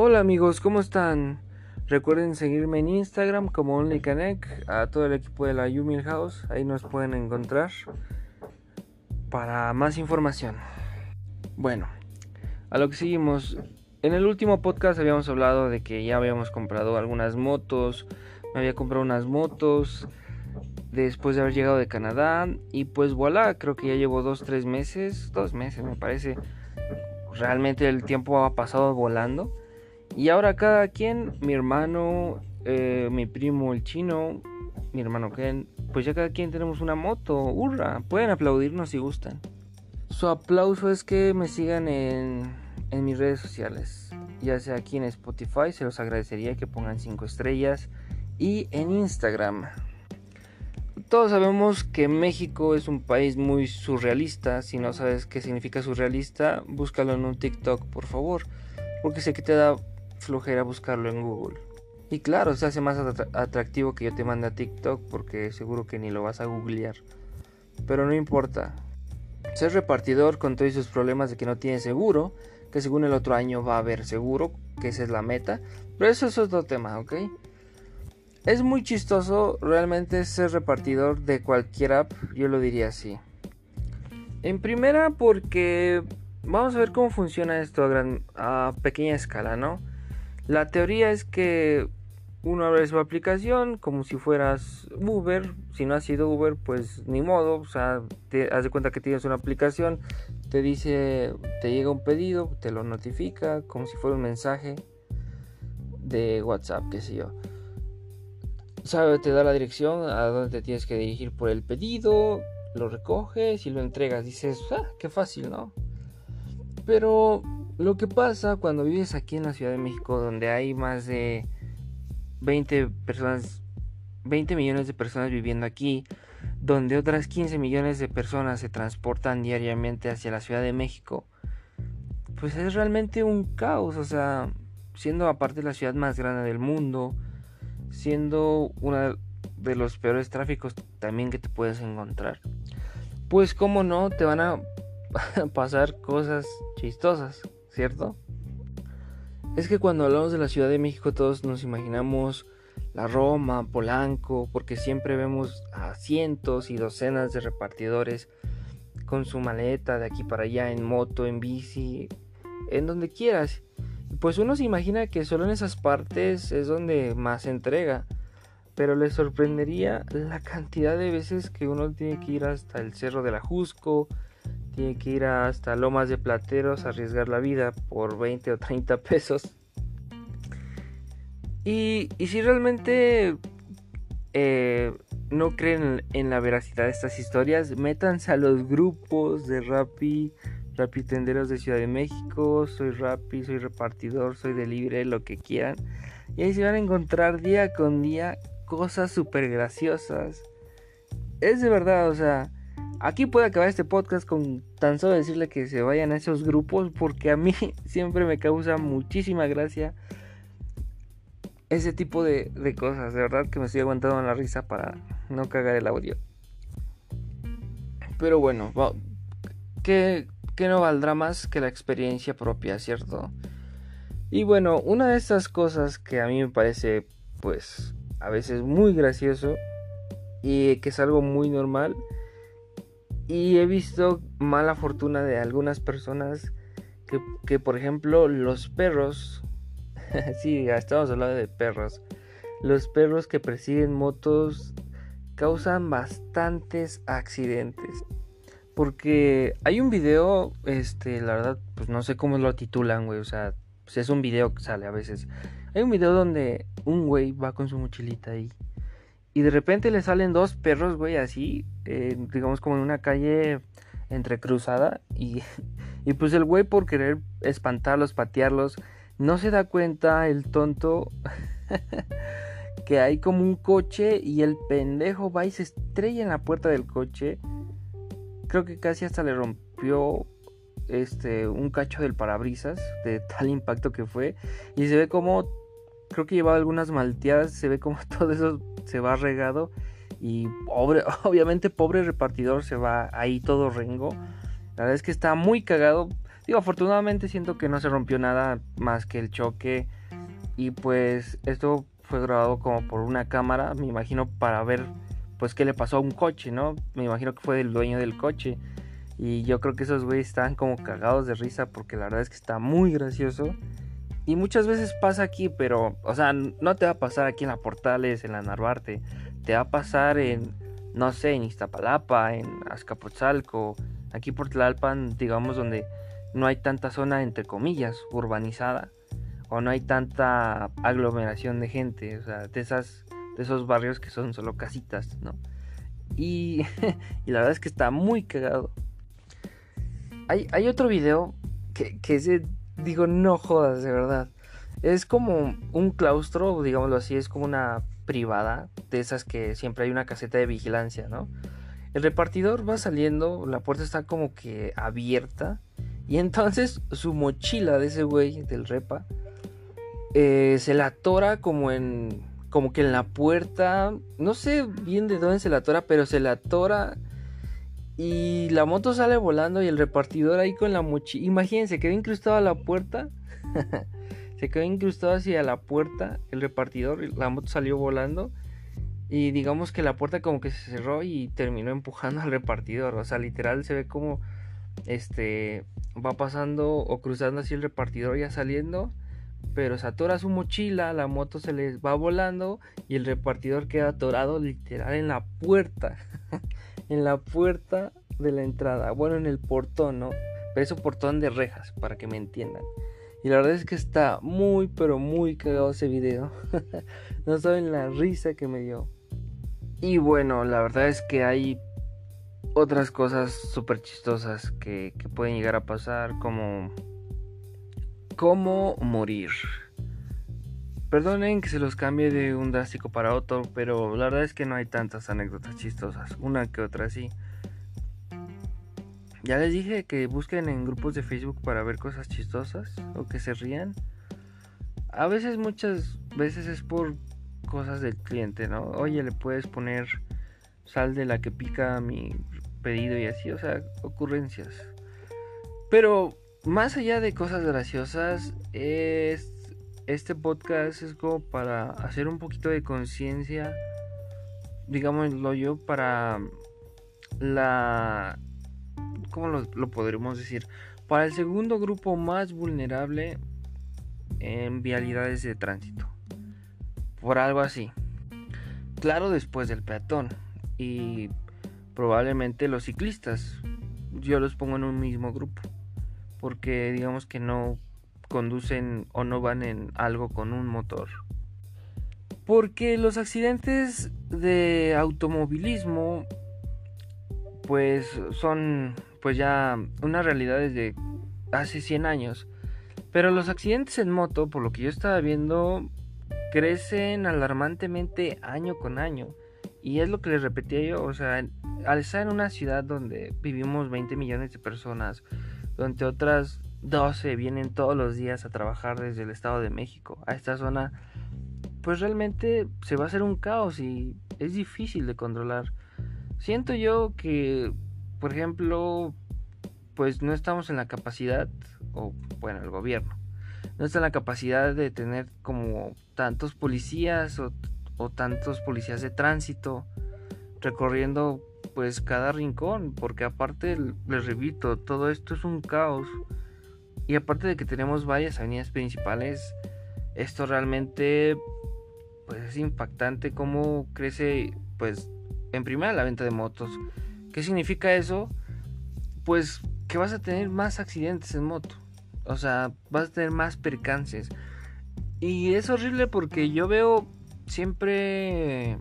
Hola amigos, ¿cómo están? Recuerden seguirme en Instagram como OnlyCanek, a todo el equipo de la Yumil House, ahí nos pueden encontrar para más información. Bueno, a lo que seguimos. En el último podcast habíamos hablado de que ya habíamos comprado algunas motos, me había comprado unas motos después de haber llegado de Canadá y pues voilà, creo que ya llevo dos, tres meses, dos meses me parece. Realmente el tiempo ha pasado volando. Y ahora cada quien, mi hermano, eh, mi primo el chino, mi hermano Ken, pues ya cada quien tenemos una moto. ¡Hurra! Pueden aplaudirnos si gustan. Su aplauso es que me sigan en, en mis redes sociales. Ya sea aquí en Spotify, se los agradecería que pongan 5 estrellas. Y en Instagram. Todos sabemos que México es un país muy surrealista. Si no sabes qué significa surrealista, búscalo en un TikTok, por favor. Porque sé que te da flojera buscarlo en Google. Y claro, se hace más atractivo que yo te mande a TikTok porque seguro que ni lo vas a googlear. Pero no importa. Ser repartidor con todos esos problemas de que no tiene seguro, que según el otro año va a haber seguro, que esa es la meta. Pero eso es otro tema, ¿ok? Es muy chistoso realmente ser repartidor de cualquier app, yo lo diría así. En primera porque vamos a ver cómo funciona esto a pequeña escala, ¿no? La teoría es que uno abre su aplicación como si fueras Uber. Si no has sido Uber, pues ni modo. O sea, te haz de cuenta que tienes una aplicación, te dice, te llega un pedido, te lo notifica como si fuera un mensaje de WhatsApp, qué sé yo. Sabe, te da la dirección a dónde te tienes que dirigir por el pedido, lo recoges y lo entregas. Dices, ah, qué fácil, ¿no? Pero lo que pasa cuando vives aquí en la Ciudad de México, donde hay más de 20 personas, 20 millones de personas viviendo aquí, donde otras 15 millones de personas se transportan diariamente hacia la Ciudad de México, pues es realmente un caos, o sea, siendo aparte la ciudad más grande del mundo, siendo uno de los peores tráficos también que te puedes encontrar. Pues como no, te van a pasar cosas chistosas. ¿Cierto? Es que cuando hablamos de la Ciudad de México todos nos imaginamos la Roma, Polanco, porque siempre vemos a cientos y docenas de repartidores con su maleta de aquí para allá en moto, en bici, en donde quieras. Pues uno se imagina que solo en esas partes es donde más se entrega. Pero le sorprendería la cantidad de veces que uno tiene que ir hasta el Cerro de la Jusco, tiene que ir hasta Lomas de Plateros a arriesgar la vida por 20 o 30 pesos. Y, si realmente eh, no creen en la veracidad de estas historias, métanse a los grupos de Rappi, Rappi Tenderos de Ciudad de México, soy Rappi, soy repartidor, soy de libre, lo que quieran. Y ahí se van a encontrar día con día cosas súper graciosas. Es de verdad, o sea, Aquí puede acabar este podcast con tan solo decirle que se vayan a esos grupos porque a mí siempre me causa muchísima gracia ese tipo de, cosas. De verdad que me estoy aguantando la risa para no cagar el audio. Pero bueno, ¿qué, ¿qué, no valdrá más que la experiencia propia, cierto? Y bueno, una de estas cosas que a mí me parece pues a veces muy gracioso y que es algo muy normal y he visto mala fortuna de algunas personas que, por ejemplo, los perros, sí, estamos hablando de perros, los perros que persiguen motos causan bastantes accidentes. Porque hay un video, este, la verdad, pues no sé cómo lo titulan, güey, o sea, pues es un video que sale a veces. Hay un video donde un güey va con su mochilita ahí y de repente le salen dos perros, güey, así, eh, digamos como en una calle entrecruzada. Y, y pues el güey por querer espantarlos, patearlos, no se da cuenta el tonto que hay como un coche y el pendejo va y se estrella en la puerta del coche. Creo que casi hasta le rompió este un cacho del parabrisas de tal impacto que fue y se ve como creo que llevaba algunas malteadas, se ve como todo eso se va regado y pobre, obviamente pobre repartidor se va ahí todo rengo. La verdad es que está muy cagado. Digo, afortunadamente siento que no se rompió nada más que el choque. Y pues esto fue grabado como por una cámara, me imagino para ver pues qué le pasó a un coche, ¿no? Me imagino que fue del dueño del coche. Y yo creo que esos güeyes estaban como cagados de risa porque la verdad es que está muy gracioso. Y muchas veces pasa aquí, pero, o sea, no te va a pasar aquí en la Portales, en la Narvarte. Te va a pasar en, no sé, en Iztapalapa, en Azcapotzalco, aquí por Tlalpan, digamos, donde no hay tanta zona, entre comillas, urbanizada. O no hay tanta aglomeración de gente, o sea, de, esas, de esos barrios que son solo casitas, ¿no? Y, y la verdad es que está muy cagado. Hay, hay otro video que, que ese digo, no jodas, de verdad. Es como un claustro, digámoslo así, es como una privada, de esas que siempre hay una caseta de vigilancia, ¿no? El repartidor va saliendo, la puerta está como que abierta, y entonces su mochila de ese güey, del repa, eh, se la atora como en, como que en la puerta, no sé bien de dónde se la atora, pero se la atora y la moto sale volando y el repartidor ahí con la mochila. Imagínense, quedó incrustado a la puerta. se quedó incrustado hacia la puerta el repartidor. La moto salió volando. Y digamos que la puerta como que se cerró y terminó empujando al repartidor. O sea, literal se ve como este va pasando o cruzando así el repartidor ya saliendo. Pero se atora su mochila, la moto se les va volando y el repartidor queda atorado literal en la puerta. en la puerta de la entrada. Bueno, en el portón, ¿no? Pero es un portón de rejas, para que me entiendan. Y la verdad es que está muy, pero muy cagado ese video. no saben la risa que me dio. Y bueno, la verdad es que hay otras cosas súper chistosas que, que pueden llegar a pasar, como... ¿Cómo morir? Perdonen que se los cambie de un drástico para otro, pero la verdad es que no hay tantas anécdotas chistosas, una que otra sí. Ya les dije que busquen en grupos de Facebook para ver cosas chistosas o que se rían. A veces, muchas veces es por cosas del cliente, ¿no? Oye, le puedes poner sal de la que pica mi pedido y así, o sea, ocurrencias. Pero más allá de cosas graciosas, es este podcast es como para hacer un poquito de conciencia, digámoslo yo, para la... ¿Cómo lo, lo, decir? Para el segundo grupo más vulnerable en vialidades de tránsito. Por algo así. Claro, después del peatón. Y probablemente los ciclistas. Yo los pongo en un mismo grupo. Porque digamos que no conducen o no van en algo con un motor. Porque los accidentes de automovilismo pues son pues ya una realidad desde hace 100 años. Pero los accidentes en moto, por lo que yo estaba viendo, crecen alarmantemente año con año. Y es lo que les repetía yo, o sea, al estar en una ciudad donde vivimos 20 millones de personas, donde otras 12 vienen todos los días a trabajar desde el Estado de México a esta zona, pues realmente se va a hacer un caos y es difícil de controlar. Siento yo que, por ejemplo, pues no estamos en la capacidad, o bueno, el gobierno, no está en la capacidad de tener como tantos policías o, tantos policías de tránsito recorriendo pues cada rincón, porque aparte les repito, todo esto es un caos. Y aparte de que tenemos varias avenidas principales, esto realmente pues es impactante cómo crece pues en primera la venta de motos. ¿Qué significa eso? Pues que vas a tener más accidentes en moto. O sea, vas a tener más percances. Y es horrible porque yo veo siempre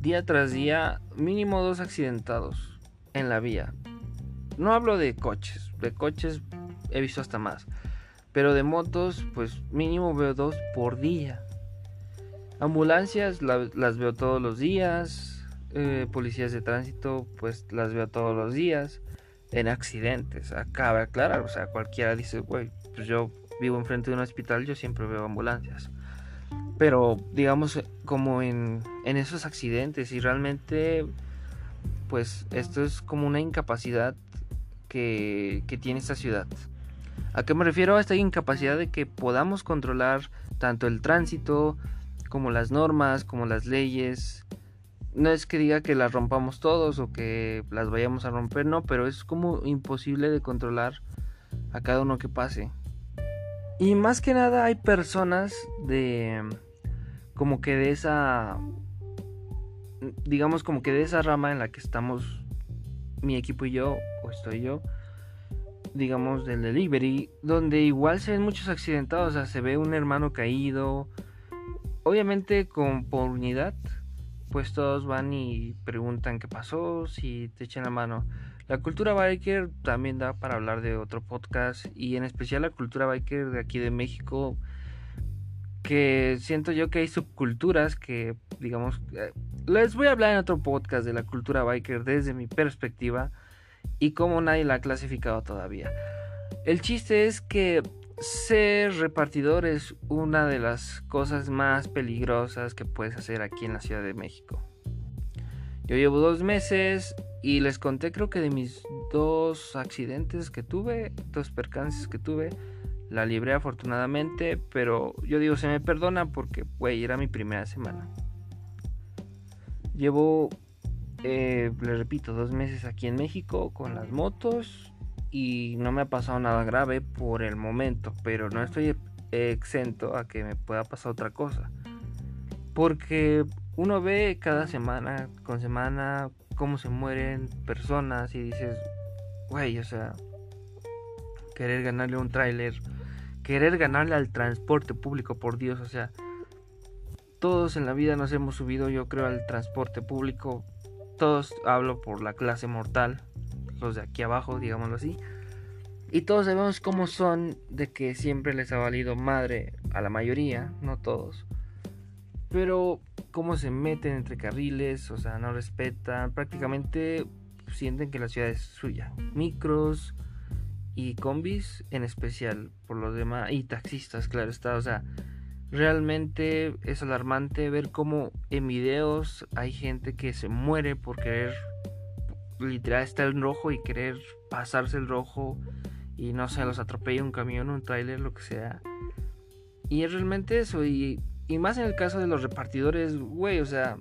día tras día mínimo dos accidentados en la vía. No hablo de coches, de coches he visto hasta más. Pero de motos, pues mínimo veo dos por día. Ambulancias las veo todos los días. Eh, policías de tránsito, pues las veo todos los días. En accidentes, acaba claro, o sea, cualquiera dice, güey, pues yo vivo enfrente de un hospital, yo siempre veo ambulancias. Pero digamos, como en esos accidentes, y realmente, pues esto es como una incapacidad que, tiene esta ciudad. ¿A qué me refiero? A esta incapacidad de que podamos controlar tanto el tránsito como las normas, como las leyes. No es que diga que las rompamos todos o que las vayamos a romper, no, pero es como imposible de controlar a cada uno que pase. Y más que nada hay personas de como que de esa digamos como que de esa rama en la que estamos mi equipo y yo o estoy yo digamos del delivery donde igual se ven muchos accidentados o sea se ve un hermano caído. Obviamente con por unidad pues todos van y preguntan qué pasó si te echan la mano. La cultura biker también da para hablar de otro podcast y en especial la cultura biker de aquí de México que siento yo que hay subculturas que digamos eh, les voy a hablar en otro podcast de la cultura biker desde mi perspectiva y cómo nadie la ha clasificado todavía. El chiste es que ser repartidor es una de las cosas más peligrosas que puedes hacer aquí en la Ciudad de México. Yo llevo dos meses y les conté creo que de mis dos accidentes que tuve, dos percances que tuve, la libré afortunadamente, pero yo digo se me perdona porque, güey, era mi primera semana. Llevo, eh, le repito, dos meses aquí en México con las motos y no me ha pasado nada grave por el momento, pero no estoy exento a que me pueda pasar otra cosa. Porque uno ve cada semana con semana cómo se mueren personas y dices, güey, o sea, querer ganarle un tráiler, querer ganarle al transporte público, por Dios, o sea, todos en la vida nos hemos subido, yo creo, al transporte público, todos hablo por la clase mortal, los de aquí abajo, digámoslo así, y todos sabemos cómo son de que siempre les ha valido madre a la mayoría, no todos, pero cómo se meten entre carriles, o sea, no respetan, prácticamente sienten que la ciudad es suya. Micros y combis en especial, por los demás, y taxistas, claro está, o sea, realmente es alarmante ver cómo en videos hay gente que se muere por querer, literal, estar en rojo y querer pasarse el rojo y no sé, los atropella un camión, un tráiler, lo que sea. Y es realmente eso, y y más en el caso de los repartidores, güey, o sea,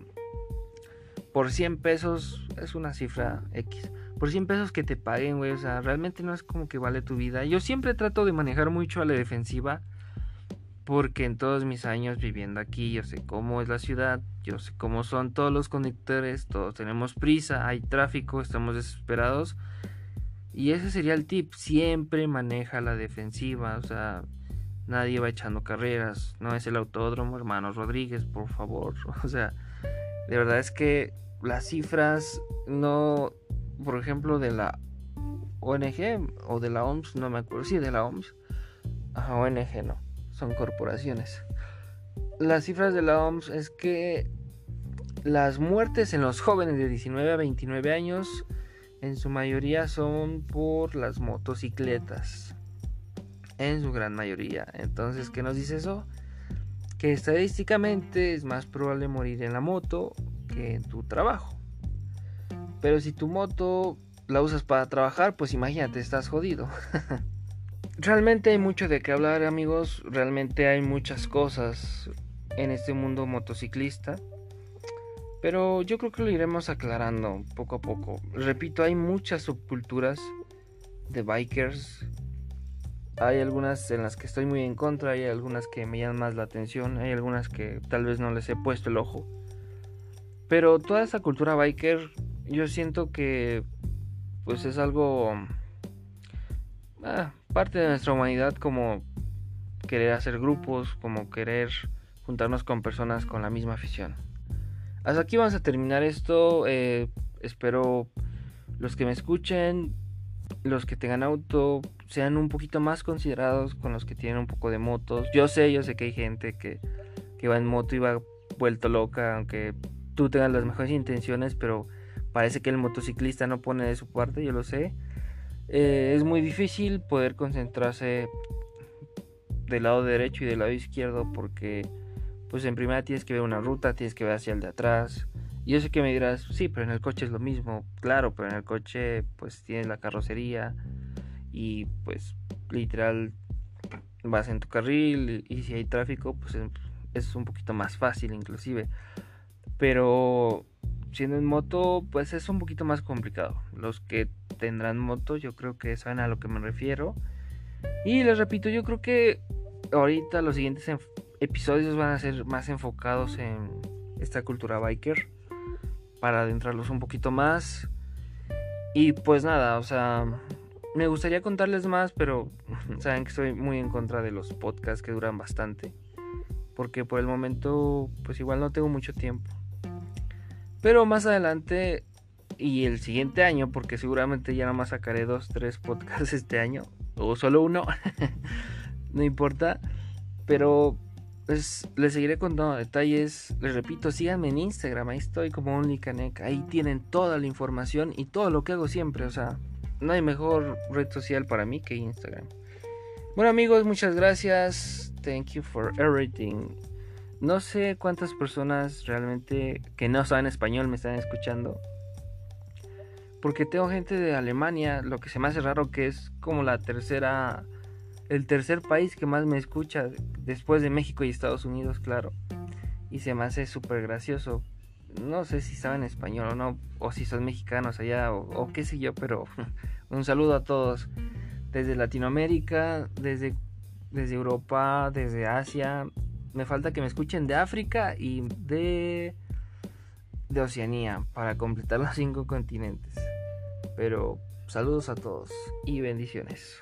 por 100 pesos es una cifra X. Por 100 pesos que te paguen, güey, o sea, realmente no es como que vale tu vida. Yo siempre trato de manejar mucho a la defensiva. Porque en todos mis años viviendo aquí, yo sé cómo es la ciudad, yo sé cómo son todos los conductores, todos tenemos prisa, hay tráfico, estamos desesperados. Y ese sería el tip, siempre maneja la defensiva, o sea, nadie va echando carreras, no es el autódromo, hermanos Rodríguez, por favor. O sea, de verdad es que las cifras no, por ejemplo, de la ONG o de la OMS, no me acuerdo, sí, de la OMS, ONG no, son corporaciones. Las cifras de la OMS es que las muertes en los jóvenes de 19 a 29 años en su mayoría son por las motocicletas en su gran mayoría. Entonces, ¿qué nos dice eso? Que estadísticamente es más probable morir en la moto que en tu trabajo. Pero si tu moto la usas para trabajar, pues imagínate, estás jodido. Realmente hay mucho de qué hablar, amigos. Realmente hay muchas cosas en este mundo motociclista. Pero yo creo que lo iremos aclarando poco a poco. Repito, hay muchas subculturas de bikers hay algunas en las que estoy muy en contra, hay algunas que me llaman más la atención, hay algunas que tal vez no les he puesto el ojo. Pero toda esa cultura biker, yo siento que pues es algo ah, parte de nuestra humanidad como querer hacer grupos, como querer juntarnos con personas con la misma afición. Hasta aquí vamos a terminar esto. Eh, espero los que me escuchen los que tengan auto sean un poquito más considerados con los que tienen un poco de motos. Yo sé, yo sé que hay gente que, va en moto y va vuelto loca, aunque tú tengas las mejores intenciones, pero parece que el motociclista no pone de su parte, yo lo sé. Eh, es muy difícil poder concentrarse del lado derecho y del lado izquierdo porque pues en primera tienes que ver una ruta, tienes que ver hacia el de atrás, Y yo sé que me dirás, sí, pero en el coche es lo mismo. Claro, pero en el coche pues tienes la carrocería y pues literal vas en tu carril y si hay tráfico pues es un poquito más fácil inclusive. Pero siendo en moto pues es un poquito más complicado. Los que tendrán moto yo creo que saben a lo que me refiero. Y les repito, yo creo que ahorita los siguientes episodios van a ser más enfocados en esta cultura biker para adentrarlos un poquito más. Y pues nada, o sea, me gustaría contarles más, pero saben que estoy muy en contra de los podcasts que duran bastante. Porque por el momento, pues igual no tengo mucho tiempo. Pero más adelante y el siguiente año, porque seguramente ya nada más sacaré dos, tres podcasts este año, o solo uno, no importa. Pero pues, les seguiré contando detalles. Les repito, síganme en Instagram, ahí estoy como OnlyCanek. Ahí tienen toda la información y todo lo que hago siempre. O sea, no hay mejor red social para mí que Instagram. Bueno amigos, muchas gracias. Thank you for everything. No sé cuántas personas realmente que no saben español me están escuchando. Porque tengo gente de Alemania, lo que se me hace raro que es como la tercera el tercer país que más me escucha después de México y Estados Unidos, claro. Y se me hace súper gracioso. No sé si saben español o no, o si son mexicanos allá, o, qué sé yo, pero un saludo a todos. Desde Latinoamérica, desde, desde Europa, desde Asia. Me falta que me escuchen de África y de, de Oceanía para completar los cinco continentes. Pero saludos a todos y bendiciones.